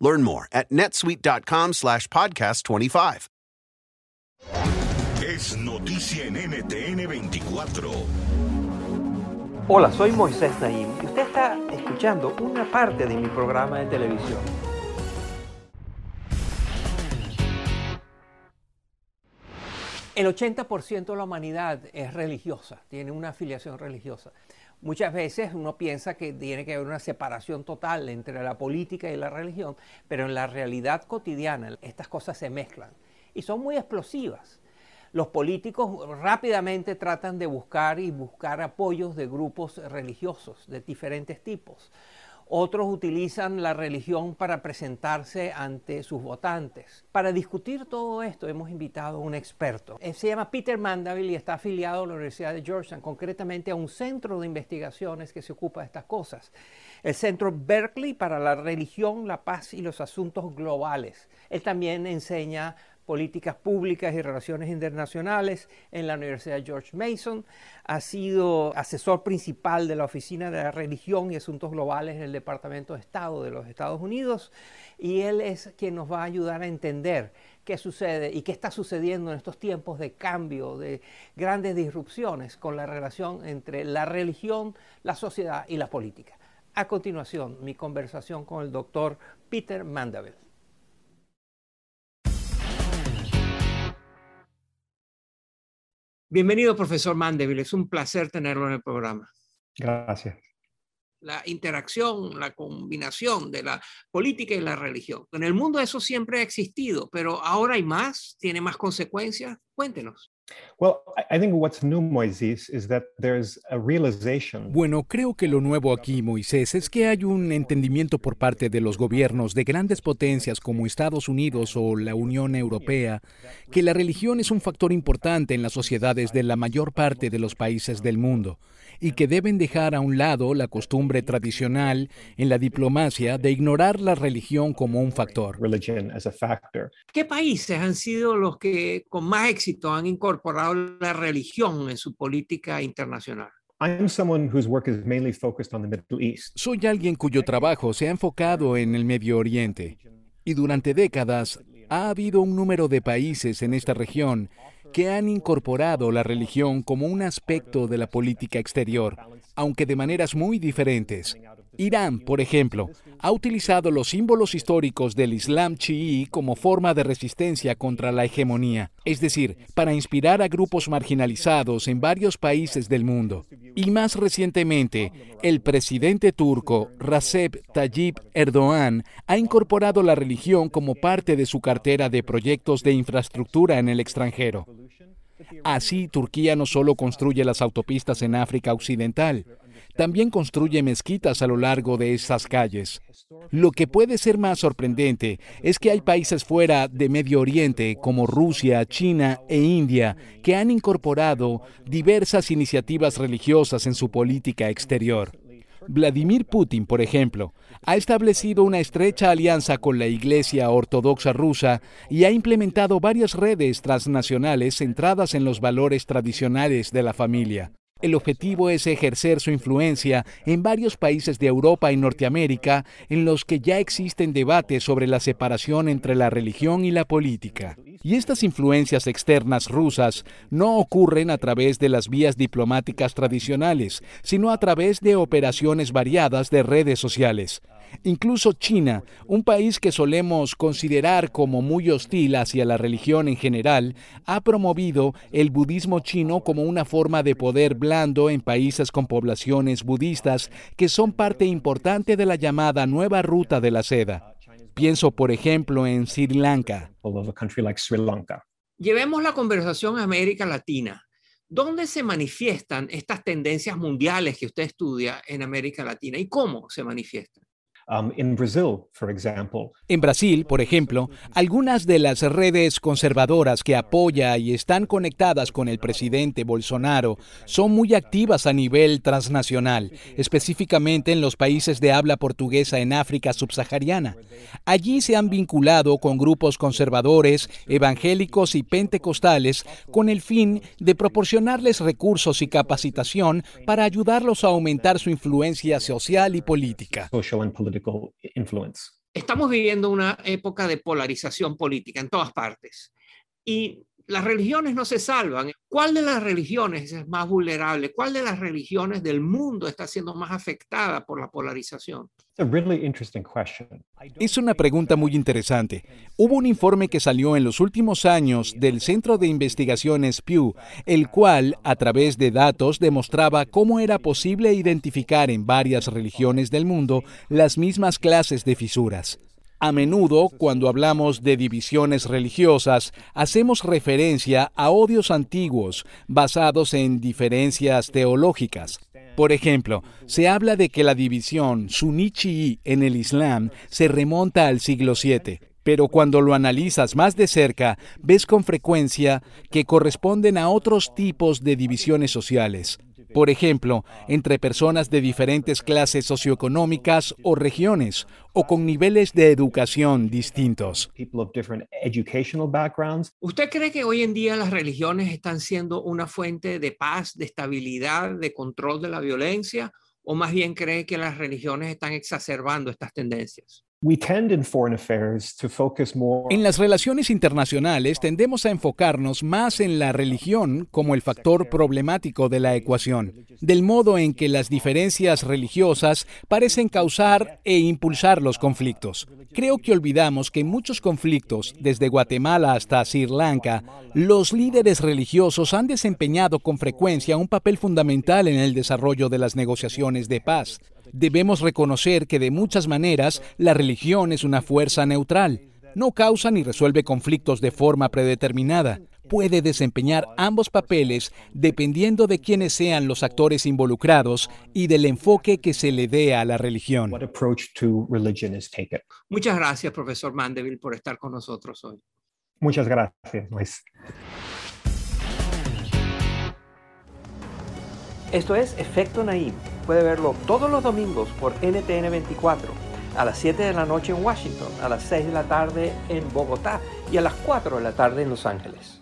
Learn more at netsuite.com slash podcast 25. Es noticia en NTN 24. Hola, soy Moisés Naim y usted está escuchando una parte de mi programa de televisión. El 80% de la humanidad es religiosa, tiene una afiliación religiosa. Muchas veces uno piensa que tiene que haber una separación total entre la política y la religión, pero en la realidad cotidiana estas cosas se mezclan y son muy explosivas. Los políticos rápidamente tratan de buscar y buscar apoyos de grupos religiosos de diferentes tipos. Otros utilizan la religión para presentarse ante sus votantes. Para discutir todo esto hemos invitado a un experto. Él se llama Peter Mandeville y está afiliado a la Universidad de Georgetown, concretamente a un centro de investigaciones que se ocupa de estas cosas. El Centro Berkeley para la Religión, la Paz y los Asuntos Globales. Él también enseña políticas públicas y relaciones internacionales en la Universidad George Mason, ha sido asesor principal de la Oficina de la Religión y Asuntos Globales en el Departamento de Estado de los Estados Unidos y él es quien nos va a ayudar a entender qué sucede y qué está sucediendo en estos tiempos de cambio, de grandes disrupciones con la relación entre la religión, la sociedad y la política. A continuación, mi conversación con el doctor Peter Mandeville. Bienvenido, profesor Mandeville. Es un placer tenerlo en el programa. Gracias. La interacción, la combinación de la política y la religión. En el mundo eso siempre ha existido, pero ahora hay más, tiene más consecuencias. Cuéntenos. Bueno, creo que lo nuevo aquí, Moisés, es que hay un entendimiento por parte de los gobiernos de grandes potencias como Estados Unidos o la Unión Europea que la religión es un factor importante en las sociedades de la mayor parte de los países del mundo y que deben dejar a un lado la costumbre tradicional en la diplomacia de ignorar la religión como un factor. ¿Qué países han sido los que con más éxito han incorporado la religión en su política internacional? Soy alguien cuyo trabajo se ha enfocado en el Medio Oriente y durante décadas ha habido un número de países en esta región que han incorporado la religión como un aspecto de la política exterior, aunque de maneras muy diferentes. Irán, por ejemplo, ha utilizado los símbolos históricos del Islam chií como forma de resistencia contra la hegemonía, es decir, para inspirar a grupos marginalizados en varios países del mundo. Y más recientemente, el presidente turco Recep Tayyip Erdogan ha incorporado la religión como parte de su cartera de proyectos de infraestructura en el extranjero. Así, Turquía no solo construye las autopistas en África Occidental, también construye mezquitas a lo largo de esas calles. Lo que puede ser más sorprendente es que hay países fuera de Medio Oriente como Rusia, China e India que han incorporado diversas iniciativas religiosas en su política exterior. Vladimir Putin, por ejemplo, ha establecido una estrecha alianza con la Iglesia Ortodoxa rusa y ha implementado varias redes transnacionales centradas en los valores tradicionales de la familia. El objetivo es ejercer su influencia en varios países de Europa y Norteamérica en los que ya existen debates sobre la separación entre la religión y la política. Y estas influencias externas rusas no ocurren a través de las vías diplomáticas tradicionales, sino a través de operaciones variadas de redes sociales. Incluso China, un país que solemos considerar como muy hostil hacia la religión en general, ha promovido el budismo chino como una forma de poder blando en países con poblaciones budistas que son parte importante de la llamada nueva ruta de la seda. Pienso, por ejemplo, en Sri Lanka. Llevemos la conversación a América Latina. ¿Dónde se manifiestan estas tendencias mundiales que usted estudia en América Latina y cómo se manifiestan? Um, en Brasil, por ejemplo, algunas de las redes conservadoras que apoya y están conectadas con el presidente Bolsonaro son muy activas a nivel transnacional, específicamente en los países de habla portuguesa en África subsahariana. Allí se han vinculado con grupos conservadores, evangélicos y pentecostales con el fin de proporcionarles recursos y capacitación para ayudarlos a aumentar su influencia social y política. Estamos viviendo una época de polarización política en todas partes. Y las religiones no se salvan. ¿Cuál de las religiones es más vulnerable? ¿Cuál de las religiones del mundo está siendo más afectada por la polarización? Es una pregunta muy interesante. Hubo un informe que salió en los últimos años del Centro de Investigaciones Pew, el cual, a través de datos, demostraba cómo era posible identificar en varias religiones del mundo las mismas clases de fisuras. A menudo, cuando hablamos de divisiones religiosas, hacemos referencia a odios antiguos basados en diferencias teológicas. Por ejemplo, se habla de que la división suní en el Islam se remonta al siglo VII, pero cuando lo analizas más de cerca, ves con frecuencia que corresponden a otros tipos de divisiones sociales por ejemplo, entre personas de diferentes clases socioeconómicas o regiones, o con niveles de educación distintos. ¿Usted cree que hoy en día las religiones están siendo una fuente de paz, de estabilidad, de control de la violencia? ¿O más bien cree que las religiones están exacerbando estas tendencias? En las relaciones internacionales tendemos a enfocarnos más en la religión como el factor problemático de la ecuación, del modo en que las diferencias religiosas parecen causar e impulsar los conflictos. Creo que olvidamos que en muchos conflictos, desde Guatemala hasta Sri Lanka, los líderes religiosos han desempeñado con frecuencia un papel fundamental en el desarrollo de las negociaciones de paz. Debemos reconocer que de muchas maneras la religión es una fuerza neutral. No causa ni resuelve conflictos de forma predeterminada. Puede desempeñar ambos papeles dependiendo de quiénes sean los actores involucrados y del enfoque que se le dé a la religión. Muchas gracias, profesor Mandeville, por estar con nosotros hoy. Muchas gracias, Luis. Esto es Efecto Naim. Puede verlo todos los domingos por NTN 24, a las 7 de la noche en Washington, a las 6 de la tarde en Bogotá y a las 4 de la tarde en Los Ángeles.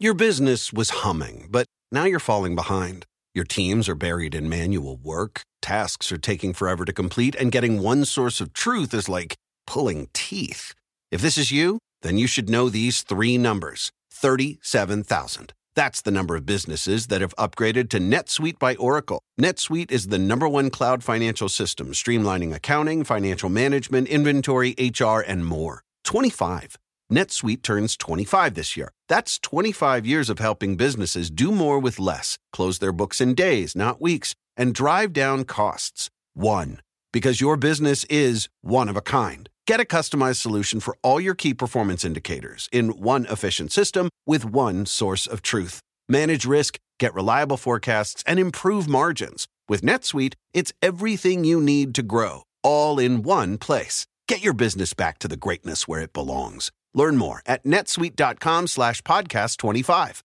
Your business was humming, but now you're falling behind. Your teams are buried in manual work, tasks are taking forever to complete, and getting one source of truth is like pulling teeth. If this is you, then you should know these three numbers 37,000. That's the number of businesses that have upgraded to NetSuite by Oracle. NetSuite is the number one cloud financial system, streamlining accounting, financial management, inventory, HR, and more. 25. NetSuite turns 25 this year. That's 25 years of helping businesses do more with less, close their books in days, not weeks, and drive down costs. One. Because your business is one of a kind. Get a customized solution for all your key performance indicators in one efficient system with one source of truth. Manage risk, get reliable forecasts, and improve margins. With NetSuite, it's everything you need to grow, all in one place. Get your business back to the greatness where it belongs. Learn more at netsuite.com slash podcast 25.